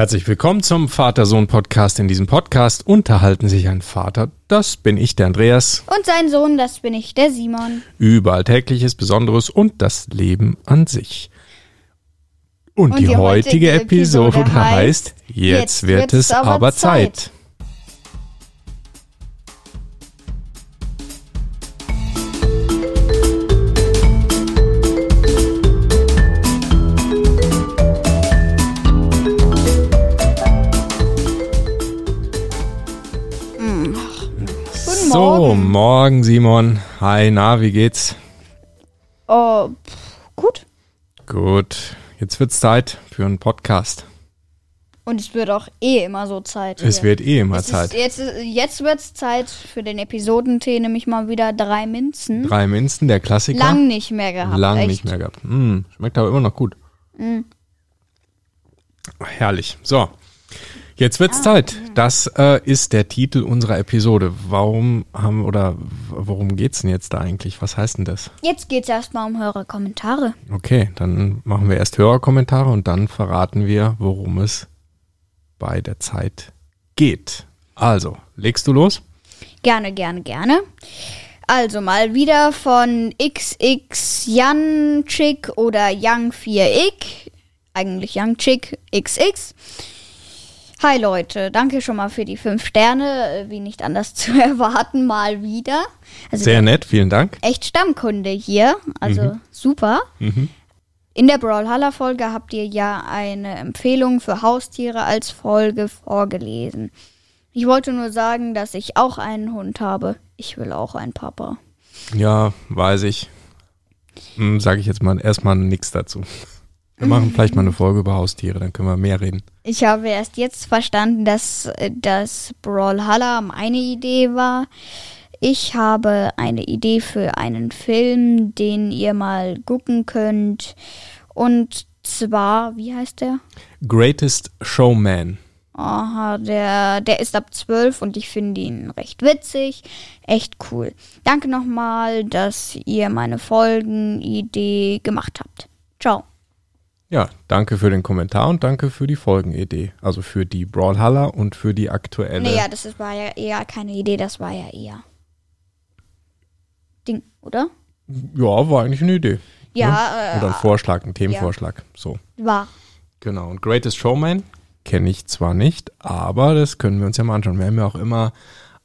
Herzlich willkommen zum Vater-Sohn-Podcast. In diesem Podcast unterhalten sich ein Vater, das bin ich, der Andreas, Und sein Sohn, das bin ich, der Simon. über Alltägliches, Besonderes und das Leben an sich. Und, die, heutige, Episode, heißt Jetzt wird es aber Zeit. Guten Morgen. morgen Simon. Hi, na, wie geht's? Oh, pff, gut. Gut, jetzt wird's Zeit für einen Podcast. Und es wird auch eh immer so Zeit. Es hier. wird eh immer Es ist, Zeit. jetzt jetzt wird es Zeit für den Episodentee, nämlich mal wieder drei Minzen. Drei Minzen, der Klassiker. Lang nicht mehr gehabt. Lang echt. nicht mehr gehabt. Mm, schmeckt aber immer noch gut. Herrlich. So, jetzt wird's Zeit. Das äh, ist der Titel unserer Episode. Warum haben oder worum geht's denn jetzt da eigentlich? Was heißt denn das? Jetzt geht es erstmal um eure Kommentare. Okay, dann machen wir erst Hörerkommentare und dann verraten wir, worum es bei der Zeit geht. Also, legst du los? Gerne, gerne, gerne. Also mal wieder von XX Jan Chick oder Young 4X. Eigentlich Young Chick XX. Hi Leute, danke schon mal für die fünf Sterne, äh, wie nicht anders zu erwarten, mal wieder. Also Sehr nett, vielen Dank. echt Stammkunde hier, also super. In der Brawlhalla Folge habt ihr ja eine Empfehlung für Haustiere als Folge vorgelesen. Ich wollte nur sagen, dass ich auch einen Hund habe. Ich will auch einen Papa. Ja, weiß ich. Hm, Sage ich jetzt mal erstmal nichts dazu. Wir machen vielleicht mal eine Folge über Haustiere, dann können wir mehr reden. Ich habe erst jetzt verstanden, dass äh, das Brawlhalla meine Idee war. Ich habe eine Idee für einen Film, den ihr mal gucken könnt. Und zwar, wie heißt der? Greatest Showman. Aha, der, der ist ab 12 und ich finde ihn recht witzig. Echt cool. Danke nochmal, dass ihr meine Folgenidee gemacht habt. Ciao. Ja, danke für den Kommentar und danke für die Folgenidee. Also für die Brawlhalla und für die aktuelle. Naja, das ist, war ja eher keine Idee, das war ja eher Ding, oder? Ja, war eigentlich eine Idee. Ja, Oder ein äh, Vorschlag, ein Themenvorschlag. So, war. genau. Und Greatest Showman kenne ich zwar nicht, aber das können wir uns ja mal anschauen. Wir haben ja auch immer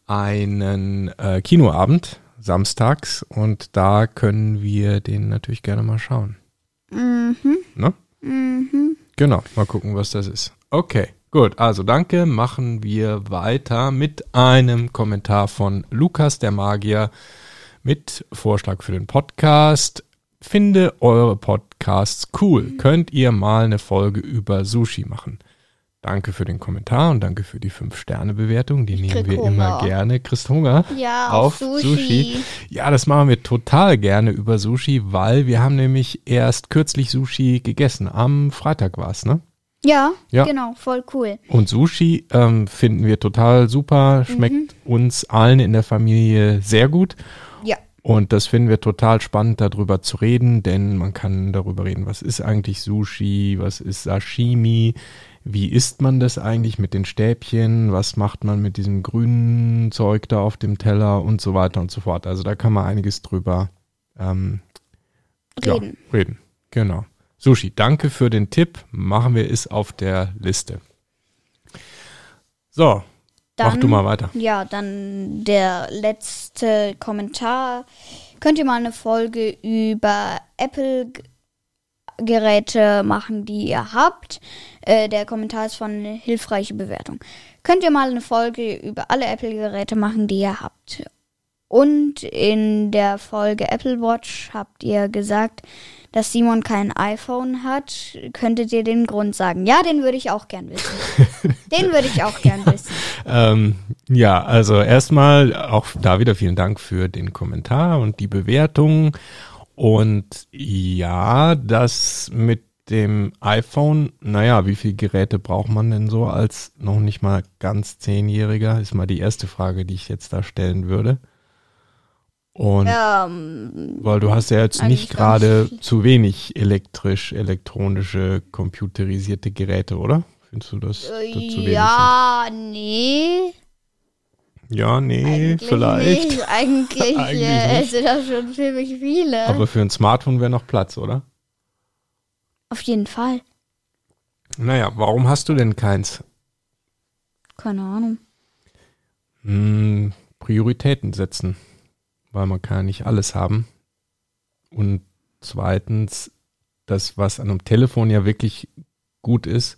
einen äh, Kinoabend samstags und da können wir den natürlich gerne mal schauen. Mhm. Ne? Genau, mal gucken, was das ist. Okay, gut. Also danke. Machen wir weiter mit einem Kommentar von Lukas der Magier mit Vorschlag für den Podcast. Finde eure Podcasts cool. Könnt ihr mal eine Folge über Sushi machen? Danke für den Kommentar und danke für die 5-Sterne-Bewertung. Die nehmen krieg wir immer Hunger. gerne. Christ Hunger Ja, auf auf Sushi. Sushi. Ja, das machen wir total gerne über Sushi, weil wir haben nämlich erst kürzlich Sushi gegessen. Am Freitag war es, ne? Ja, Ja. genau, voll cool. Und Sushi ähm, finden wir total super, schmeckt uns allen in der Familie sehr gut. Ja. Und das finden wir total spannend, darüber zu reden, denn man kann darüber reden, was ist eigentlich Sushi, was ist Sashimi, wie isst man das eigentlich mit den Stäbchen, was macht man mit diesem grünen Zeug da auf dem Teller und so weiter und so fort. Also da kann man einiges drüber ähm, Reden. Ja, reden, genau. Sushi, danke für den Tipp. Machen wir es auf der Liste. So, mach Dann- du mal weiter. Ja, dann der letzte Kommentar. Könnt ihr mal eine Folge über Apple-Geräte machen, die ihr habt? Äh, der Kommentar ist von hilfreiche Bewertung. Könnt ihr mal eine Folge über alle Apple-Geräte machen, die ihr habt? Und in der Folge Apple Watch habt ihr gesagt, dass Simon kein iPhone hat. Könntet ihr den Grund sagen? Ja, den würde ich auch gern wissen. den würde ich auch gern wissen. Ähm, ja, also erstmal auch da wieder vielen Dank für den Kommentar und die Bewertung. Und ja, das mit dem iPhone, naja, wie viele Geräte braucht man denn so als noch nicht mal ganz Zehnjähriger? Ist mal die erste Frage, die ich jetzt da stellen würde. Und Ähm, weil du hast ja jetzt nicht gerade zu wenig elektrisch, elektronische, computerisierte Geräte, oder? Findest du das Äh, dazu wenig? ja, nee. Ja, nee, Eigentlich vielleicht. Nicht. Eigentlich, Eigentlich äh, nicht. sind das schon ziemlich viele. Aber für ein Smartphone wäre noch Platz, oder? Auf jeden Fall. Naja, warum hast du denn keins? Keine Ahnung. Hm, Prioritäten setzen, weil man kann ja nicht alles haben. Und zweitens, das, was an einem Telefon ja wirklich gut ist,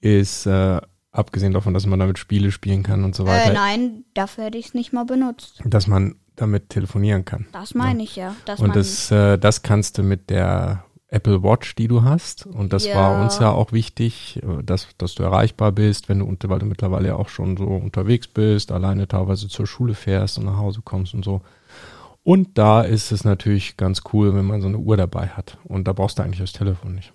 ist, äh, abgesehen davon, dass man damit Spiele spielen kann und so weiter, Äh, nein, dafür hätte ich es nicht mal benutzt. dass man damit telefonieren kann. Das meine ich ja. Dass Und das, äh, das kannst du mit der Apple Watch, die du hast. Und das war Ja. uns ja auch wichtig, äh, dass, dass du erreichbar bist, wenn du, unter, weil du mittlerweile ja auch schon so unterwegs bist, alleine teilweise zur Schule fährst und nach Hause kommst und so. Und da ist es natürlich ganz cool, wenn man so eine Uhr dabei hat. Und da brauchst du eigentlich das Telefon nicht.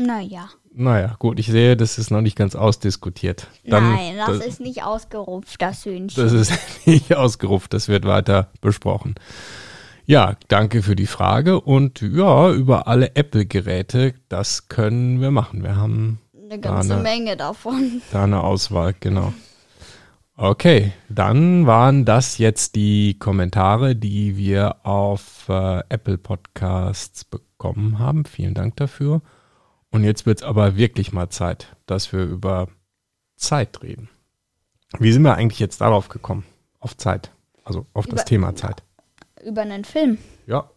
Naja. Naja, gut, ich sehe, das ist noch nicht ganz ausdiskutiert. Dann, Nein, das, ist nicht ausgerupft, das Hühnchen. Das ist nicht ausgerupft, das wird weiter besprochen. Ja, danke für die Frage und ja, über alle Apple-Geräte, das können wir machen. Wir haben Eine ganze Dana. Menge davon. da eine Auswahl, genau. Okay, dann waren das jetzt die Kommentare, die wir auf äh, Apple Podcasts bekommen haben. Vielen Dank dafür. Und jetzt wird es aber wirklich mal Zeit, dass wir über Zeit reden. Wie sind wir eigentlich jetzt darauf gekommen? Auf Zeit. Also auf das Über- Thema Zeit. Über einen Film. Ja.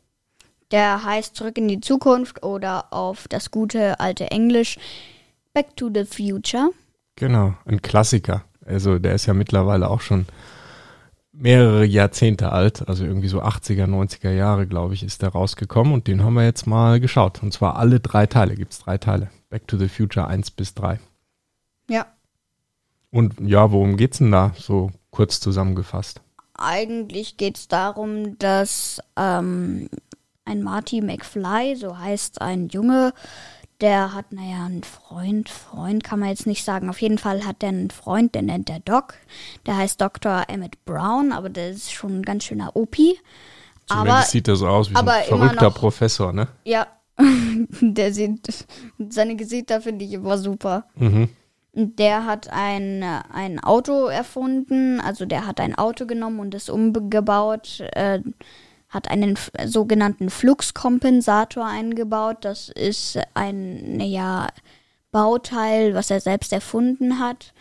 Der heißt Zurück in die Zukunft oder auf das gute alte Englisch Back to the Future. Genau, ein Klassiker. Also der ist ja mittlerweile auch schon mehrere Jahrzehnte alt, also irgendwie so 80er, 90er Jahre, glaube ich, ist der rausgekommen und den haben wir jetzt mal geschaut. Und zwar alle drei Teile, gibt es drei Teile. Back to the Future 1 bis 3. Ja. Und ja, worum geht's denn da? So kurz zusammengefasst. Eigentlich geht es darum, dass ähm, ein Marty McFly, so heißt ein Junge, der hat, naja, einen Freund, Freund kann man jetzt nicht sagen. Auf jeden Fall hat er einen Freund, den nennt er Doc. Der heißt Dr. Emmett Brown, aber der ist schon ein ganz schöner Opi. Aber Zumindest sieht er so aus wie so aber ein verrückter noch- Professor, ne? ja, der sieht, seine Gesichter finde ich immer super. Mhm. Und Der hat ein, ein Auto erfunden, also der hat ein Auto genommen und es umgebaut, äh, hat einen sogenannten Fluxkompensator eingebaut. Das ist ein ja, Bauteil, was er selbst erfunden hat,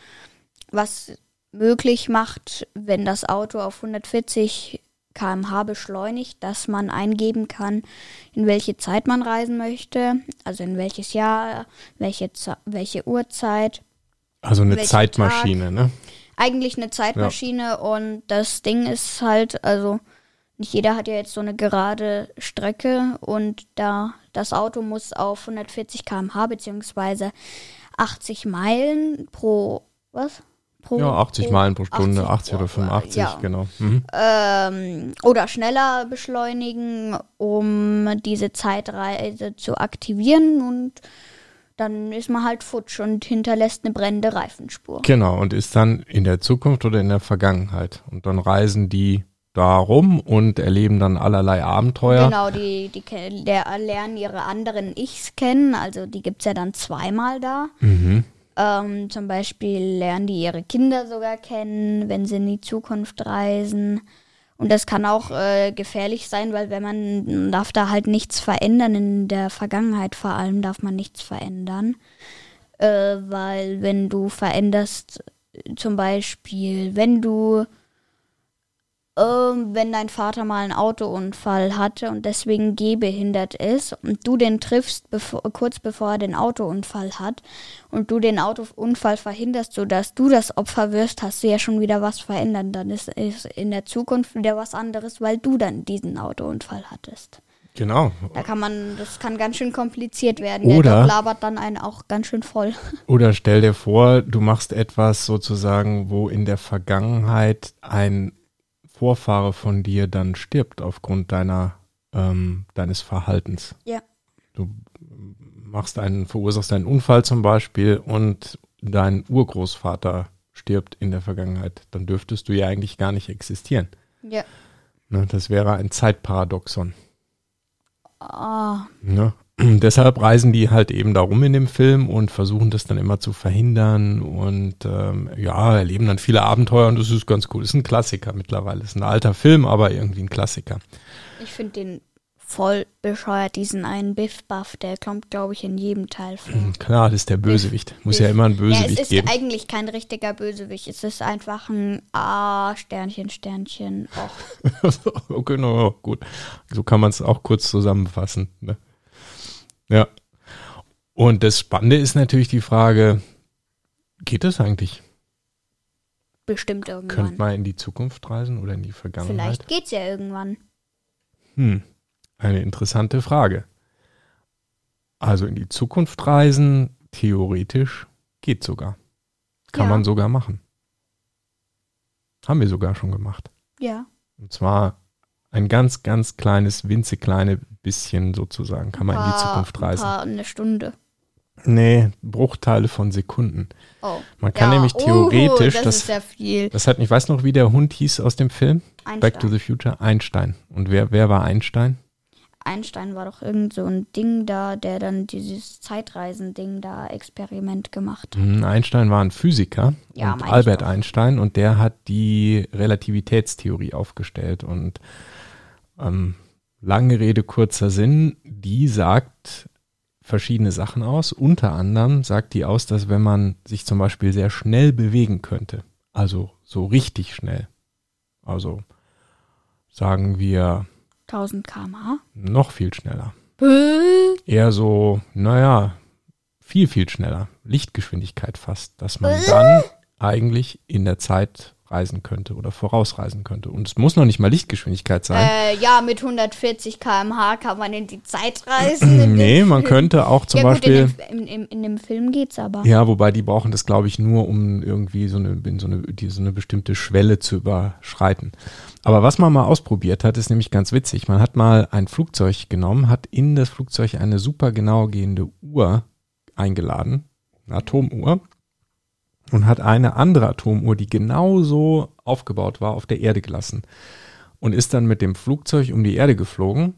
was möglich macht, wenn das Auto auf 140 km/h beschleunigt, dass man eingeben kann, in welche Zeit man reisen möchte, also in welches Jahr, welche, Ze- welche Uhrzeit Also eine Zeitmaschine, ne? eigentlich eine Zeitmaschine und das Ding ist halt, also nicht jeder hat ja jetzt so eine gerade Strecke und da das Auto muss auf 140 km/h beziehungsweise 80 Meilen pro was? Pro, Ja, 80 pro- Meilen pro Stunde, 80 80 oder pro- 85, ja. genau. Mhm. ähm, oder schneller beschleunigen, um diese Zeitreise zu aktivieren und dann ist man halt futsch und hinterlässt eine brennende Reifenspur. Genau, und ist dann in der Zukunft oder in der Vergangenheit. Und dann reisen die da rum und erleben dann allerlei Abenteuer. Genau, die, die der, lernen ihre anderen Ichs kennen, also die gibt es ja dann zweimal da. Mhm. Ähm, zum Beispiel lernen die ihre Kinder sogar kennen, wenn sie in die Zukunft reisen. Und das kann auch äh, gefährlich sein, weil wenn man darf da halt nichts verändern, in der Vergangenheit vor allem darf man nichts verändern. Äh, weil wenn du veränderst, äh, zum Beispiel, wenn du ähm, wenn dein Vater mal einen Autounfall hatte und deswegen gehbehindert ist und du den triffst bevor, kurz bevor er den Autounfall hat und du den Autounfall verhinderst, sodass du das Opfer wirst, hast du ja schon wieder was verändert. Dann ist, ist in der Zukunft wieder was anderes, weil du dann diesen Autounfall hattest. Genau. Da kann man, das kann ganz schön kompliziert werden. Oder- Der labert dann einen auch ganz schön voll. Oder stell dir vor, du machst etwas sozusagen, wo in der Vergangenheit ein Vorfahre von dir dann stirbt aufgrund deiner ähm, deines Verhaltens. Ja. Du machst einen, verursachst einen Unfall zum Beispiel und dein Urgroßvater stirbt in der Vergangenheit, dann dürftest du ja eigentlich gar nicht existieren. Ja. Ne, das wäre ein Zeitparadoxon. Ah, Ne? deshalb reisen die halt eben darum in dem Film und versuchen das dann immer zu verhindern und ähm, ja, erleben dann viele Abenteuer und das ist ganz cool. Ist ein Klassiker mittlerweile. Ist ein alter Film, aber irgendwie ein Klassiker. Ich finde den voll bescheuert, diesen einen Biff-Buff, der kommt, glaube ich, in jedem Teil vor. Mhm, klar, das ist der Bösewicht. Muss Biff. ja immer ein Bösewicht geben. Ja, es ist geben. eigentlich kein richtiger Bösewicht. Es ist einfach ein A, Sternchen, Sternchen, Och. genau, gut. So kann man es auch kurz zusammenfassen. Ne? Ja. Und das Spannende ist natürlich die Frage, geht das eigentlich? Bestimmt irgendwann. Könnte man in die Zukunft reisen oder in die Vergangenheit? Vielleicht geht es ja irgendwann. Hm. Eine interessante Frage. Also in die Zukunft reisen, theoretisch geht sogar. Kann ja. man sogar machen. Haben wir sogar schon gemacht. Ja. Und zwar ein ganz, ganz kleines, winzig kleine bisschen sozusagen kann man paar, in die Zukunft reisen. Ein paar, eine Stunde. Nee, Bruchteile von Sekunden. Oh. Man kann ja. nämlich theoretisch, oh, das, das, viel. das hat, ich weiß noch, wie der Hund hieß aus dem Film. Einstein. Back to the Future, Einstein. Und wer, wer war Einstein? Einstein war doch irgend so ein Ding da, der dann dieses Zeitreisen-Ding da Experiment gemacht hat. Mhm, Einstein war ein Physiker ja, und Albert Einstein und der hat die Relativitätstheorie aufgestellt und ähm, lange Rede, kurzer Sinn, die sagt verschiedene Sachen aus. Unter anderem sagt die aus, dass wenn man sich zum Beispiel sehr schnell bewegen könnte, also so richtig schnell, also sagen wir 1000 km/h? Noch viel schneller. Eher so, naja, viel, viel schneller. Lichtgeschwindigkeit fast, dass man dann eigentlich in der Zeit reisen könnte oder vorausreisen könnte. Und es muss noch nicht mal Lichtgeschwindigkeit sein. Äh, ja, mit 140 km/h kann man in die Zeit reisen. nee, man könnte auch zum ja, Beispiel. Gut, in, dem, in, in, dem Film geht's aber. Ja, wobei die brauchen das, glaube ich, nur, um irgendwie so eine, so, eine, die, so eine bestimmte Schwelle zu überschreiten. Aber was man mal ausprobiert hat, ist nämlich ganz witzig. Man hat mal ein Flugzeug genommen, hat in das Flugzeug eine super genau gehende Uhr eingeladen, eine Atomuhr, und hat eine andere Atomuhr, die genauso aufgebaut war, auf der Erde gelassen. Und ist dann mit dem Flugzeug um die Erde geflogen,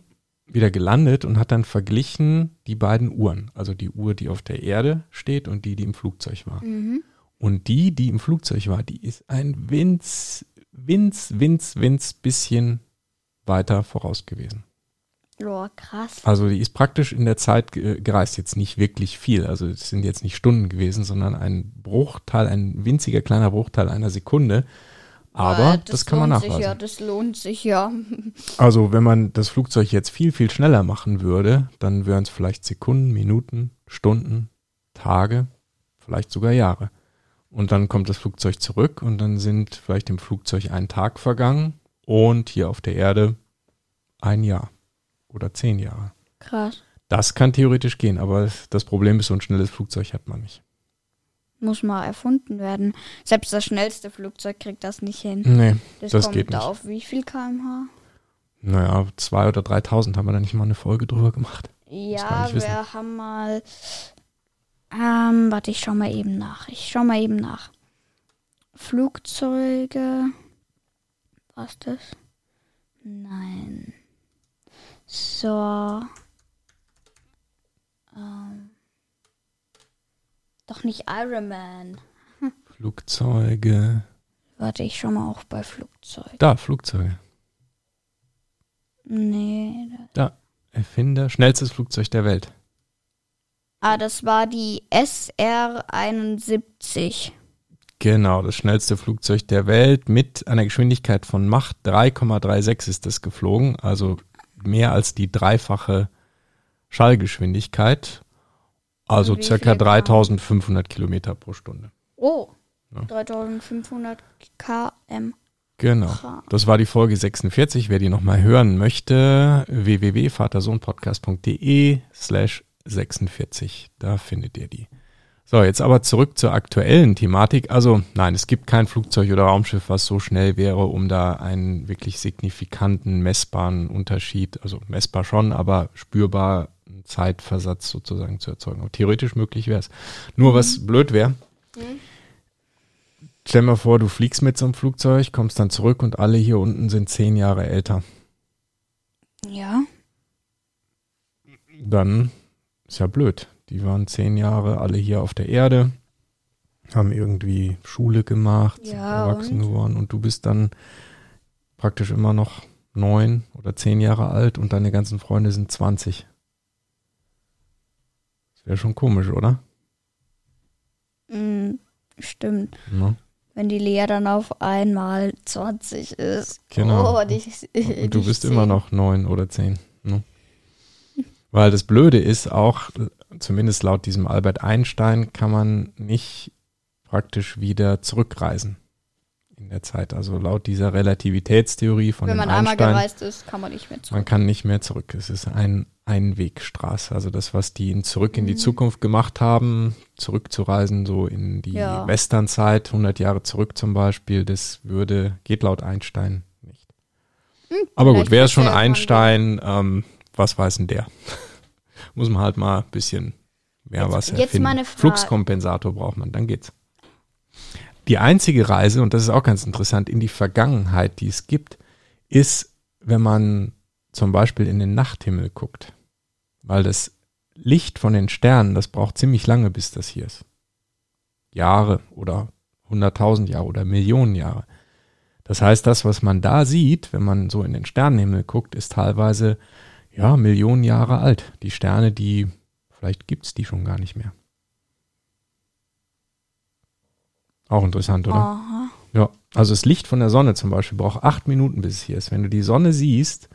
wieder gelandet und hat dann verglichen die beiden Uhren. Also die Uhr, die auf der Erde steht und die, die im Flugzeug war. Mhm. Und die, die im Flugzeug war, die ist ein winz, winz, winz, winz bisschen weiter voraus gewesen. Oh, krass. Also die ist praktisch in der Zeit gereist, jetzt nicht wirklich viel. Also es sind jetzt nicht Stunden gewesen, sondern ein Bruchteil, ein winziger kleiner Bruchteil einer Sekunde. Aber das, das kann man nachweisen. Ja, das lohnt sich ja. Also wenn man das Flugzeug jetzt viel, viel schneller machen würde, dann wären es vielleicht Sekunden, Minuten, Stunden, Tage, vielleicht sogar Jahre. Und dann kommt das Flugzeug zurück und dann sind vielleicht im Flugzeug ein Tag vergangen und hier auf der Erde ein Jahr oder zehn Jahre. Krass. Das kann theoretisch gehen, aber das Problem ist, so ein schnelles Flugzeug hat man nicht. Muss mal erfunden werden. Selbst das schnellste Flugzeug kriegt das nicht hin. Nee, das, das geht nicht. auf wie viel kmh? Naja, zwei oder 3000 haben wir da nicht mal eine Folge drüber gemacht. Ja, wir haben mal. Ähm, warte, ich schau mal eben nach. Ich schau mal eben nach. Flugzeuge. Was das? Nein. So. Ähm. Doch nicht Iron Man. Flugzeuge. Warte, ich schau mal auch bei Flugzeugen. Da, Flugzeuge. Nee. Da, Erfinder, schnellstes Flugzeug der Welt. Ah, das war die SR-71. Genau, das schnellste Flugzeug der Welt mit einer Geschwindigkeit von Macht 3,36 ist es geflogen, also mehr als die dreifache Schallgeschwindigkeit, also circa 3500 Kilometer pro Stunde. Oh, ja. 3500 km. Genau. Das war die Folge 46. Wer die nochmal hören möchte, www.vatersohnpodcast.de slash 46. Da findet ihr die. So, jetzt aber zurück zur aktuellen Thematik. Also nein, es gibt kein Flugzeug oder Raumschiff, was so schnell wäre, um da einen wirklich signifikanten, messbaren Unterschied, also messbar schon, aber spürbar Zeitversatz sozusagen zu erzeugen. Aber theoretisch möglich wäre es. Nur mhm. was blöd wäre, mhm. stell mal vor, du fliegst mit so einem Flugzeug, kommst dann zurück und alle hier unten sind zehn Jahre älter. Ja. Dann ist ja blöd. Die waren zehn Jahre alle hier auf der Erde, haben irgendwie Schule gemacht, sind Ja, erwachsen und? geworden und du bist dann praktisch immer noch neun oder zehn Jahre alt und deine ganzen Freunde sind 20. Das wäre schon komisch, oder? Mm, stimmt. Ne? Wenn die Lea dann auf einmal 20 ist. Genau. Oh, und ich, Und du bist immer noch neun oder zehn. Ne? Weil das Blöde ist auch, zumindest laut diesem Albert Einstein, kann man nicht praktisch wieder zurückreisen in der Zeit. Also laut dieser Relativitätstheorie von Wenn dem man einmal Einstein, gereist ist, kann man nicht mehr zurück. man kann nicht mehr zurück. Es ist ein Einwegstraße. Also das, was die in zurück in die Mhm. Zukunft gemacht haben, zurückzureisen, so in die Ja. Westernzeit, 100 Jahre zurück zum Beispiel, das würde, geht laut Einstein nicht. Aber gut, Hm, wer ist schon Einstein? Ähm, was weiß denn der? Muss man halt mal ein bisschen mehr Jetzt- was erfinden. Fluxkompensator braucht man, dann geht's. Die einzige Reise, und das ist auch ganz interessant, in die Vergangenheit, die es gibt, ist, wenn man zum Beispiel in den Nachthimmel guckt. Weil das Licht von den Sternen, das braucht ziemlich lange, bis das hier ist. Jahre oder hunderttausend Jahre oder Millionen Jahre. Das heißt, das, was man da sieht, wenn man so in den Sternenhimmel guckt, ist teilweise ja Millionen Jahre alt. Die Sterne, die vielleicht gibt's die schon gar nicht mehr. Auch interessant, oder? Aha. Ja, also das Licht von der Sonne zum Beispiel braucht acht Minuten, bis es hier ist. Wenn du die Sonne siehst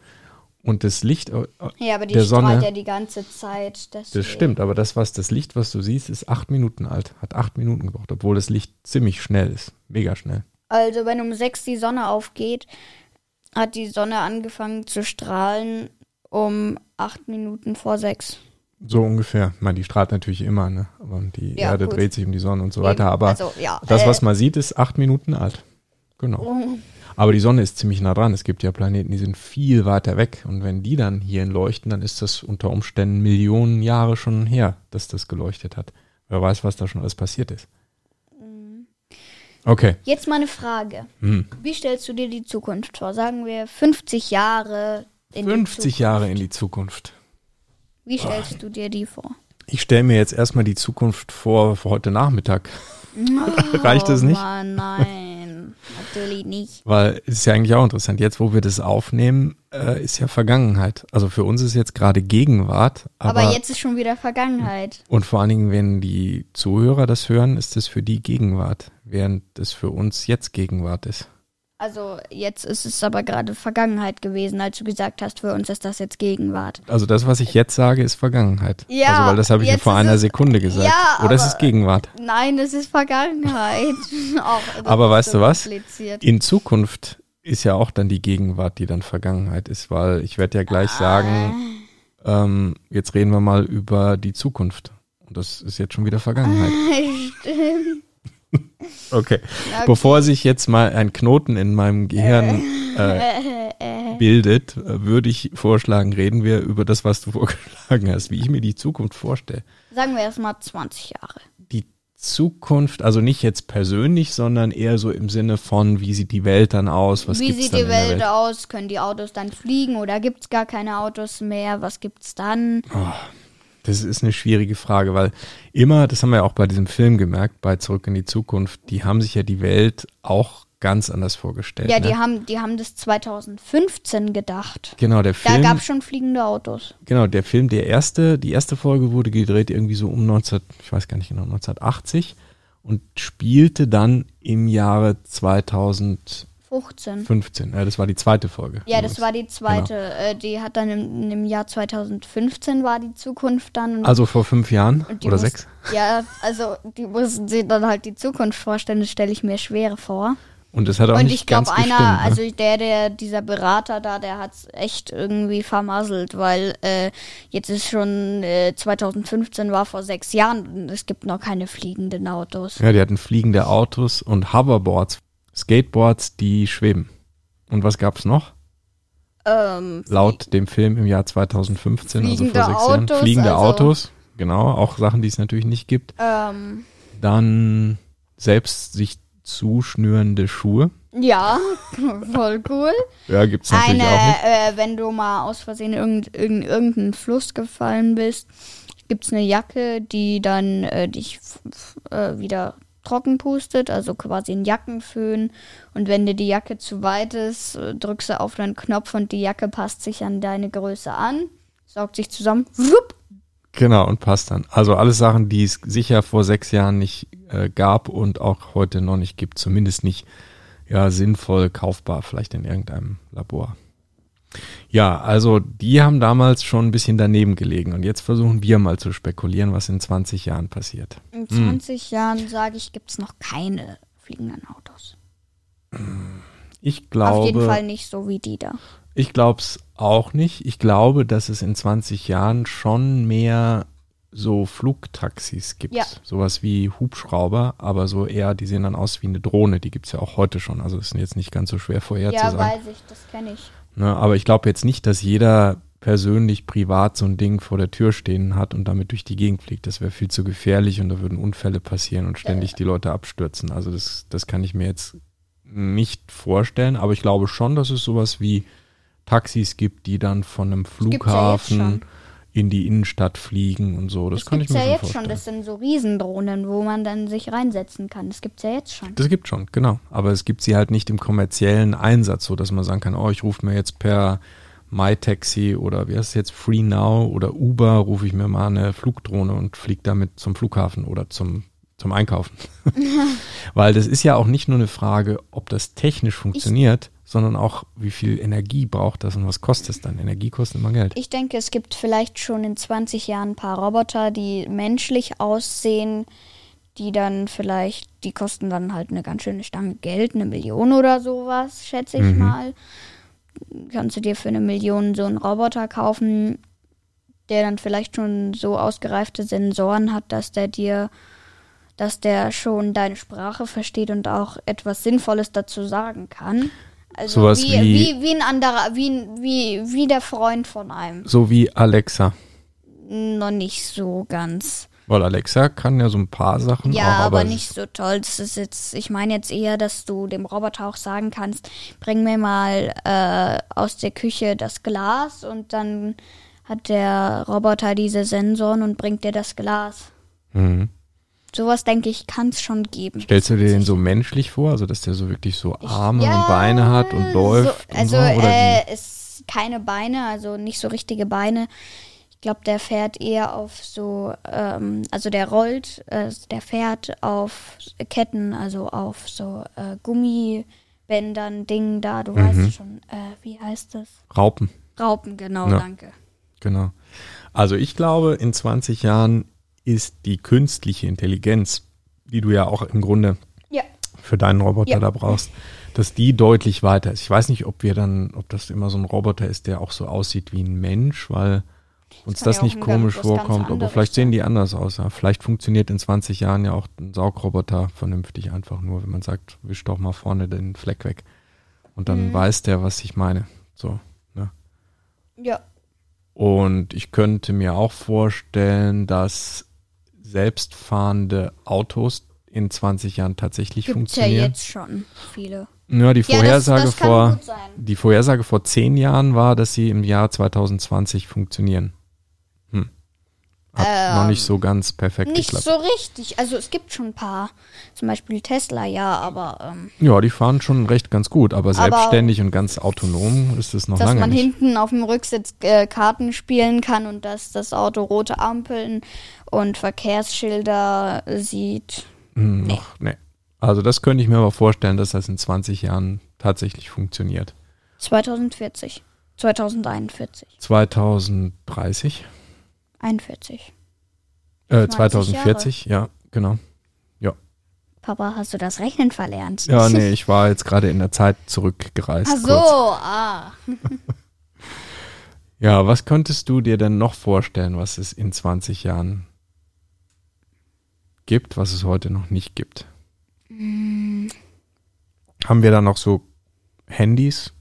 und das Licht, äh, Ja, aber die Der strahlt Sonne- ja die ganze Zeit. das deswegen. stimmt, aber das, was das Licht, was du siehst, ist acht Minuten alt. Hat acht Minuten gebraucht, obwohl das Licht ziemlich schnell ist. Mega schnell. Also, wenn um sechs die Sonne aufgeht, hat die Sonne angefangen zu strahlen um acht Minuten vor sechs. So ungefähr. Ich meine, die strahlt natürlich immer, ne? Aber die Ja, Erde gut. dreht sich um die Sonne und so weiter. Aber also, ja, das, äh, was man sieht, ist acht Minuten alt. Genau. oh, Aber die Sonne ist ziemlich nah dran. Es gibt ja Planeten, die sind viel weiter weg. Und wenn die dann hierhin leuchten, dann ist das unter Umständen Millionen Jahre schon her, dass das geleuchtet hat. Wer weiß, was da schon alles passiert ist. Okay. Jetzt mal eine Frage. Hm. Wie stellst du dir die Zukunft vor? Sagen wir 50 Jahre in die 50 Zukunft. Jahre in die Zukunft. Wie stellst du dir die vor? Ich stelle mir jetzt erstmal die Zukunft vor für heute Nachmittag. Reicht das oh, nicht? Mann, nein, natürlich nicht. Weil es ist ja eigentlich auch interessant. Jetzt, wo wir das aufnehmen, äh, ist ja Vergangenheit. Also für uns ist jetzt gerade Gegenwart. Aber, Aber, jetzt ist schon wieder Vergangenheit. Und vor allen Dingen, wenn die Zuhörer das hören, ist es für die Gegenwart, während es für uns jetzt Gegenwart ist. Also jetzt ist es aber gerade Vergangenheit gewesen, als du gesagt hast, für uns ist das jetzt Gegenwart. Also das, was ich jetzt sage, ist Vergangenheit. Ja, also weil das habe ich ja vor einer es- Sekunde gesagt. Ja, Oder es ist Gegenwart. Nein, es ist Vergangenheit. Auch, Aber weißt so du was? In Zukunft ist ja auch dann die Gegenwart, die dann Vergangenheit ist, weil ich werde ja gleich sagen, ähm, jetzt reden wir mal über die Zukunft. Und das ist jetzt schon wieder Vergangenheit. Stimmt. Okay. Ja, Bevor sich jetzt mal ein Knoten in meinem Gehirn äh, bildet, äh, würde ich vorschlagen, reden wir über das, was du vorgeschlagen hast, wie ich mir die Zukunft vorstelle. Sagen wir erstmal 20 Jahre. Die Zukunft, also nicht jetzt persönlich, sondern eher so im Sinne von, wie sieht die Welt dann aus, was Wie sieht die der Welt, aus? Können die Autos dann fliegen oder gibt es gar keine Autos mehr? Was gibt's dann? Das ist eine schwierige Frage, weil immer, das haben wir ja auch bei diesem Film gemerkt, bei Zurück in die Zukunft, die haben sich ja die Welt auch ganz anders vorgestellt. Ja, ne? die haben, die haben das 2015 gedacht. Genau, der Da Film. gab es schon fliegende Autos. Genau, der Film, der erste, die erste Folge wurde gedreht irgendwie so um 19, ich weiß gar nicht genau, 1980 und spielte dann im Jahre 2015. 15. Ja, das war die zweite Folge. Ja, das war die zweite. Genau. Äh, die hat dann im, im Jahr 2015 war die Zukunft dann. Also vor fünf Jahren oder muss- sechs? Ja, also die mussten sich dann halt die Zukunft vorstellen. Das stelle ich mir schwer vor. Und das hat auch und nicht ich glaube, einer, gestimmt. ne? also der, der, dieser Berater da, der hat's echt irgendwie vermasselt, weil äh, jetzt ist schon äh, 2015 war vor sechs Jahren und es gibt noch keine fliegenden Autos. ja, die hatten fliegende Autos und Hoverboards, Skateboards, die schweben. Und was gab's noch? Ähm, Laut dem Film im Jahr 2015, also vor sechs Jahren. Autos, Fliegende also- Autos, genau, auch Sachen, die es natürlich nicht gibt. ähm, Dann selbst sich zuschnürende Schuhe. ja, voll cool. Ja, gibt's natürlich Eine, auch nicht. äh, wenn du mal aus Versehen irgend, in irgendeinen Fluss gefallen bist, gibt es eine Jacke, die dann äh, dich äh, wieder trocken pustet, also quasi ein Jackenföhn. Und wenn dir die Jacke zu weit ist, äh, drückst du auf einen Knopf und die Jacke passt sich an deine Größe an, saugt sich zusammen, wupp, Genau, und passt dann. Also alles Sachen, die es sicher vor sechs Jahren nicht äh, gab und auch heute noch nicht gibt. Zumindest nicht ja, sinnvoll kaufbar, vielleicht in irgendeinem Labor. Ja, also die haben damals schon ein bisschen daneben gelegen und jetzt versuchen wir mal zu spekulieren, was in 20 Jahren passiert. In 20 hm. Jahren, sage ich, gibt es noch keine fliegenden Autos. Ich glaube. Auf jeden Fall nicht so wie die da. Ich glaube es auch nicht. Ich glaube, dass es in 20 Jahren schon mehr so Flugtaxis gibt. Ja. Sowas wie Hubschrauber, aber so eher, die sehen dann aus wie eine Drohne. Die gibt es ja auch heute schon. Also ist jetzt nicht ganz so schwer vorherzusagen. Ja, weiß ich, das kenne ich. Ne, aber ich glaube jetzt nicht, dass jeder persönlich privat so ein Ding vor der Tür stehen hat und damit durch die Gegend fliegt. Das wäre viel zu gefährlich und da würden Unfälle passieren und ständig die Leute abstürzen. Also das, das kann ich mir jetzt nicht vorstellen, aber ich glaube schon, dass es sowas wie Taxis gibt, die dann von einem Flughafen in die Innenstadt fliegen und so. Das, das kann ich mir ja jetzt vorstellen. schon. Das sind so Riesendrohnen, wo man dann sich reinsetzen kann. Das gibt es ja jetzt schon. Das gibt schon, genau. Aber es gibt sie halt nicht im kommerziellen Einsatz, so dass man sagen kann, oh, ich rufe mir jetzt per MyTaxi oder wie heißt es jetzt, Free Now oder Uber, rufe ich mir mal eine Flugdrohne und fliege damit zum Flughafen oder zum, zum Einkaufen. Weil das ist ja auch nicht nur eine Frage, ob das technisch funktioniert, sondern auch, wie viel Energie braucht das und was kostet es dann? Energie kostet immer Geld. Ich denke, es gibt vielleicht schon in 20 Jahren ein paar Roboter, die menschlich aussehen, die dann vielleicht, die kosten dann halt eine ganz schöne Stange Geld, eine Million oder sowas, schätze ich mhm. mal. Kannst du dir für eine Million so einen Roboter kaufen, der dann vielleicht schon so ausgereifte Sensoren hat, dass der dir dass der schon deine Sprache versteht und auch etwas Sinnvolles dazu sagen kann. Also Sowas wie, wie, wie, wie ein anderer, wie, wie, wie der Freund von einem. So wie Alexa. Noch nicht so ganz. Weil Alexa kann ja so ein paar Sachen. Ja, auch, aber, aber nicht so toll. Das ist jetzt, ich meine jetzt eher, dass du dem Roboter auch sagen kannst, bring mir mal äh, aus der Küche das Glas und dann hat der Roboter diese Sensoren und bringt dir das Glas. Mhm. Sowas, denke ich, kann es schon geben. Stellst du dir den so menschlich vor? Also, dass der so wirklich so Arme ja, und Beine hat und läuft? So, also, und so, äh, ist keine Beine, also nicht so richtige Beine. Ich glaube, der fährt eher auf so, ähm, also der rollt, äh, der fährt auf Ketten, also auf so äh, Gummibändern, Dingen da, du mhm. weißt schon, äh, wie heißt das? Raupen. Raupen, genau, ja. danke. Genau. Also ich glaube, in 20 Jahren ist die künstliche Intelligenz, die du ja auch im Grunde ja. für deinen Roboter ja. da brauchst, dass die deutlich weiter ist. Ich weiß nicht, ob wir dann, ob das immer so ein Roboter ist, der auch so aussieht wie ein Mensch, weil uns das, das nicht komisch vorkommt, aber vielleicht sehen die anders aus. Ja. Vielleicht funktioniert in 20 Jahren ja auch ein Saugroboter vernünftig einfach nur, wenn man sagt, wisch doch mal vorne den Fleck weg. Und dann mhm. weiß der, was ich meine. So, ne? Ja. Und ich könnte mir auch vorstellen, dass selbstfahrende Autos in 20 Jahren tatsächlich Gibt's funktionieren. ja jetzt schon viele. Ja, die Vorhersage, ja, das, das vor, die Vorhersage vor zehn Jahren war, dass sie im Jahr 2020 funktionieren. Hat ähm, noch nicht so ganz perfekt Nicht geklappt. so richtig. Also es gibt schon ein paar. Zum Beispiel Tesla, ja, aber. Ähm, ja, die fahren schon recht ganz gut, aber, aber selbstständig und ganz autonom ist es noch lange nicht. Dass man hinten auf dem Rücksitz äh, Karten spielen kann und dass das Auto rote Ampeln und Verkehrsschilder sieht. Hm, nee. Noch, nee. Also das könnte ich mir aber vorstellen, dass das in 20 Jahren tatsächlich funktioniert. 2040. 2041. 2030. 41. Äh, 2040, Jahre. ja, genau. Ja. Papa, hast du das Rechnen verlernt? Ja, nee, ich war jetzt gerade in der Zeit zurückgereist. Ach so, kurz. ah. ja, was könntest du dir denn noch vorstellen, was es in 20 Jahren gibt, was es heute noch nicht gibt? Mm. Haben wir da noch so Handys,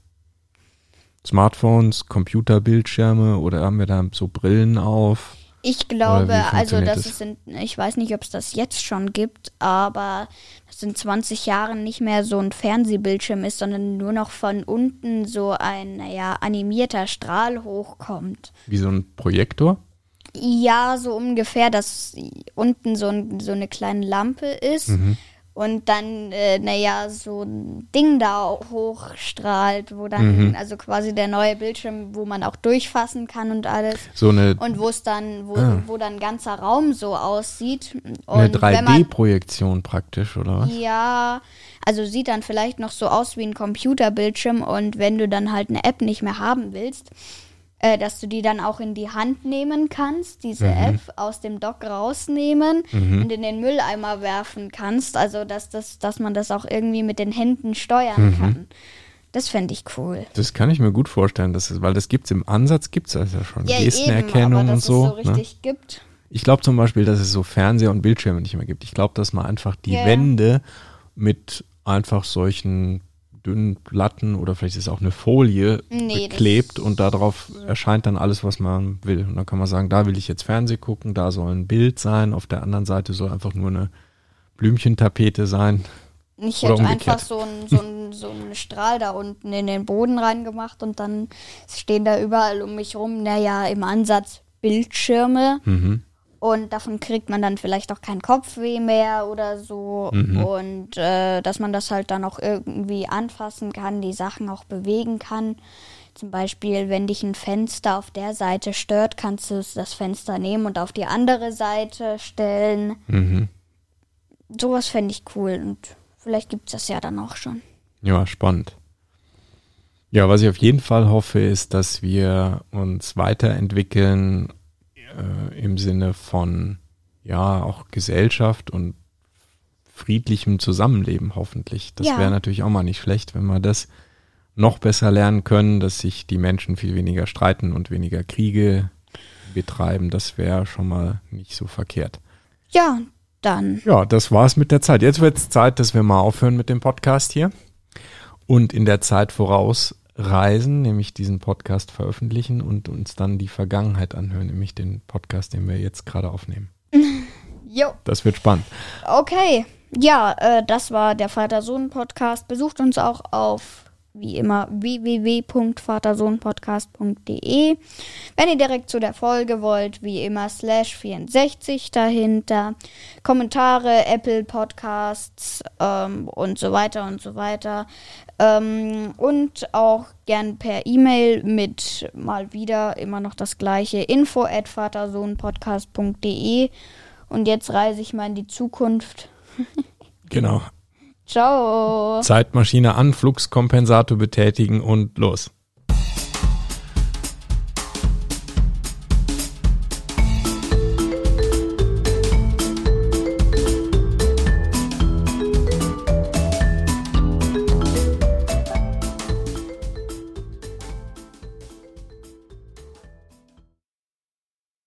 Smartphones, Computerbildschirme oder haben wir da so Brillen auf? Ich glaube, also das, das sind, ich weiß nicht, ob es das jetzt schon gibt, aber das in 20 Jahren nicht mehr so ein Fernsehbildschirm ist, sondern nur noch von unten so ein, naja, animierter Strahl hochkommt. Wie so ein Projektor? Ja, so ungefähr, dass unten so, ein, so eine kleine Lampe ist. Mhm und dann, äh, naja, so ein Ding da hochstrahlt, wo dann, mhm. also quasi der neue Bildschirm, wo man auch durchfassen kann und alles. So eine. Und wo es dann, wo, ah. wo dann ein ganzer Raum so aussieht. Und eine 3D-Projektion praktisch, oder was? Ja, also sieht dann vielleicht noch so aus wie ein Computerbildschirm und wenn du dann halt eine App nicht mehr haben willst, äh, dass du die dann auch in die Hand nehmen kannst, diese mhm. App aus dem Dock rausnehmen mhm. und in den Mülleimer werfen kannst. Also dass, das, dass man das auch irgendwie mit den Händen steuern mhm. kann. Das fände ich cool. Das kann ich mir gut vorstellen, dass es, weil das gibt es im Ansatz, gibt es das ja schon. Ja, Gestenerkennung eben, und so. Es so ne? richtig ne? gibt. Ich glaube zum Beispiel, dass es so Fernseher und Bildschirme nicht mehr gibt. Ich glaube, dass man einfach die yeah. Wände mit einfach solchen dünnen Platten oder vielleicht ist es auch eine Folie nee, beklebt und darauf erscheint dann alles, was man will. Und dann kann man sagen, da will ich jetzt Fernsehen gucken, da soll ein Bild sein, auf der anderen Seite soll einfach nur eine Blümchentapete sein. Ich hätte einfach so einen so ein, so ein Strahl da unten in den Boden reingemacht und dann stehen da überall um mich rum, naja, im Ansatz Bildschirme. Mhm und davon kriegt man dann vielleicht auch keinen Kopfweh mehr oder so mhm. und äh, dass man das halt dann auch irgendwie anfassen kann, die Sachen auch bewegen kann. Zum Beispiel, wenn dich ein Fenster auf der Seite stört, kannst du das Fenster nehmen und auf die andere Seite stellen. Mhm. Sowas fände ich cool und vielleicht gibt es das ja dann auch schon. Ja, spannend. Ja, was ich auf jeden Fall hoffe, ist, dass wir uns weiterentwickeln äh, im Sinne von ja auch Gesellschaft und friedlichem Zusammenleben hoffentlich. Das ja. wäre natürlich auch mal nicht schlecht, wenn wir das noch besser lernen können, dass sich die Menschen viel weniger streiten und weniger Kriege betreiben. Das wäre schon mal nicht so verkehrt. Ja, dann. Ja, das war's mit der Zeit. Jetzt wird es Zeit, dass wir mal aufhören mit dem Podcast hier. Und in der Zeit voraus reisen, nämlich diesen Podcast veröffentlichen und uns dann die Vergangenheit anhören, nämlich den Podcast, den wir jetzt gerade aufnehmen. jo. Das wird spannend. Okay. Ja, äh, das war der Vater-Sohn-Podcast. Besucht uns auch auf wie immer www.vatersohnpodcast.de. Wenn ihr direkt zu der Folge wollt, wie immer slash 64 dahinter. Kommentare, Apple Podcasts ähm, und so weiter und so weiter. Ähm, und auch gern per E-Mail mit mal wieder immer noch das gleiche info at vatersohnpodcast.de. Und jetzt reise ich mal in die Zukunft. genau. Ciao. Zeitmaschine an, Fluxkompensator betätigen und los.